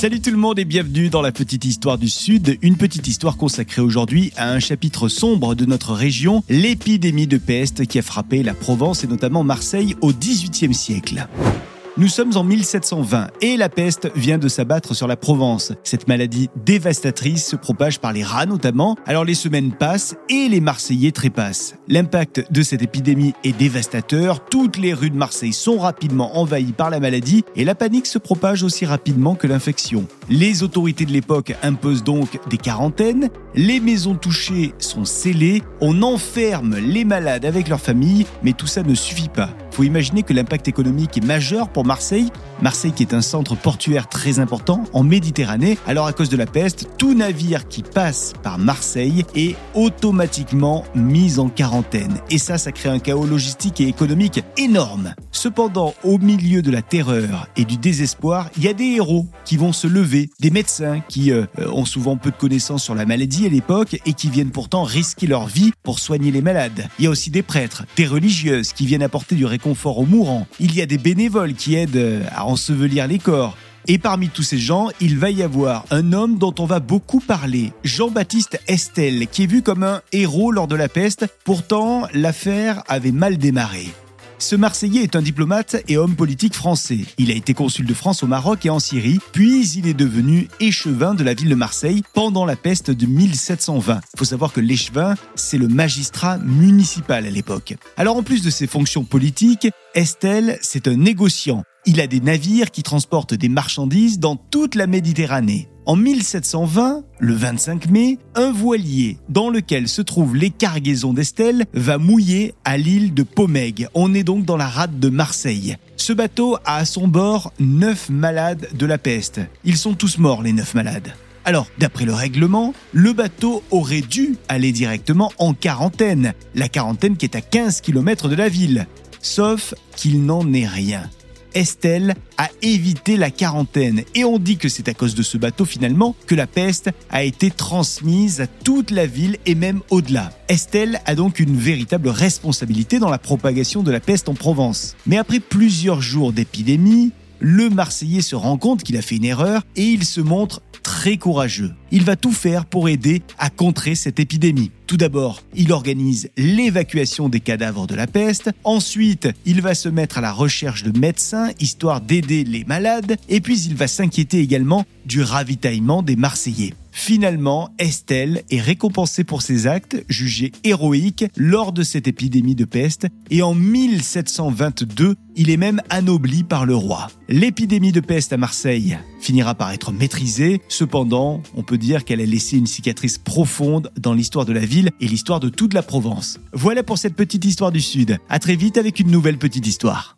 Salut tout le monde et bienvenue dans la petite histoire du Sud, une petite histoire consacrée aujourd'hui à un chapitre sombre de notre région, l'épidémie de peste qui a frappé la Provence et notamment Marseille au XVIIIe siècle. Nous sommes en 1720 et la peste vient de s'abattre sur la Provence. Cette maladie dévastatrice se propage par les rats notamment. Alors les semaines passent et les Marseillais trépassent. L'impact de cette épidémie est dévastateur. Toutes les rues de Marseille sont rapidement envahies par la maladie et la panique se propage aussi rapidement que l'infection. Les autorités de l'époque imposent donc des quarantaines. Les maisons touchées sont scellées. On enferme les malades avec leurs familles, mais tout ça ne suffit pas. Faut imaginer que l'impact économique est majeur pour Marseille. Marseille qui est un centre portuaire très important en Méditerranée. Alors à cause de la peste, tout navire qui passe par Marseille est automatiquement mis en quarantaine. Et ça, ça crée un chaos logistique et économique énorme. Cependant, au milieu de la terreur et du désespoir, il y a des héros qui vont se lever, des médecins qui euh, ont souvent peu de connaissances sur la maladie à l'époque et qui viennent pourtant risquer leur vie pour soigner les malades. Il y a aussi des prêtres, des religieuses qui viennent apporter du réconfort aux mourants. Il y a des bénévoles qui aident euh, à ensevelir les corps. Et parmi tous ces gens, il va y avoir un homme dont on va beaucoup parler, Jean-Baptiste Estelle, qui est vu comme un héros lors de la peste. Pourtant, l'affaire avait mal démarré. Ce Marseillais est un diplomate et homme politique français. Il a été consul de France au Maroc et en Syrie, puis il est devenu échevin de la ville de Marseille pendant la peste de 1720. Faut savoir que l'échevin, c'est le magistrat municipal à l'époque. Alors en plus de ses fonctions politiques, Estelle, c'est un négociant. Il a des navires qui transportent des marchandises dans toute la Méditerranée. En 1720, le 25 mai, un voilier dans lequel se trouvent les cargaisons d'Estelle va mouiller à l'île de Pomègue. On est donc dans la rade de Marseille. Ce bateau a à son bord 9 malades de la peste. Ils sont tous morts, les 9 malades. Alors, d'après le règlement, le bateau aurait dû aller directement en quarantaine, la quarantaine qui est à 15 km de la ville. Sauf qu'il n'en est rien. Estelle a évité la quarantaine. Et on dit que c'est à cause de ce bateau finalement que la peste a été transmise à toute la ville et même au-delà. Estelle a donc une véritable responsabilité dans la propagation de la peste en Provence. Mais après plusieurs jours d'épidémie, le Marseillais se rend compte qu'il a fait une erreur et il se montre très courageux. Il va tout faire pour aider à contrer cette épidémie. Tout d'abord, il organise l'évacuation des cadavres de la peste. Ensuite, il va se mettre à la recherche de médecins, histoire d'aider les malades. Et puis, il va s'inquiéter également du ravitaillement des Marseillais. Finalement, Estelle est récompensée pour ses actes, jugés héroïques lors de cette épidémie de peste, et en 1722, il est même anobli par le roi. L'épidémie de peste à Marseille finira par être maîtrisée, cependant, on peut dire qu'elle a laissé une cicatrice profonde dans l'histoire de la ville et l'histoire de toute la Provence. Voilà pour cette petite histoire du Sud. À très vite avec une nouvelle petite histoire.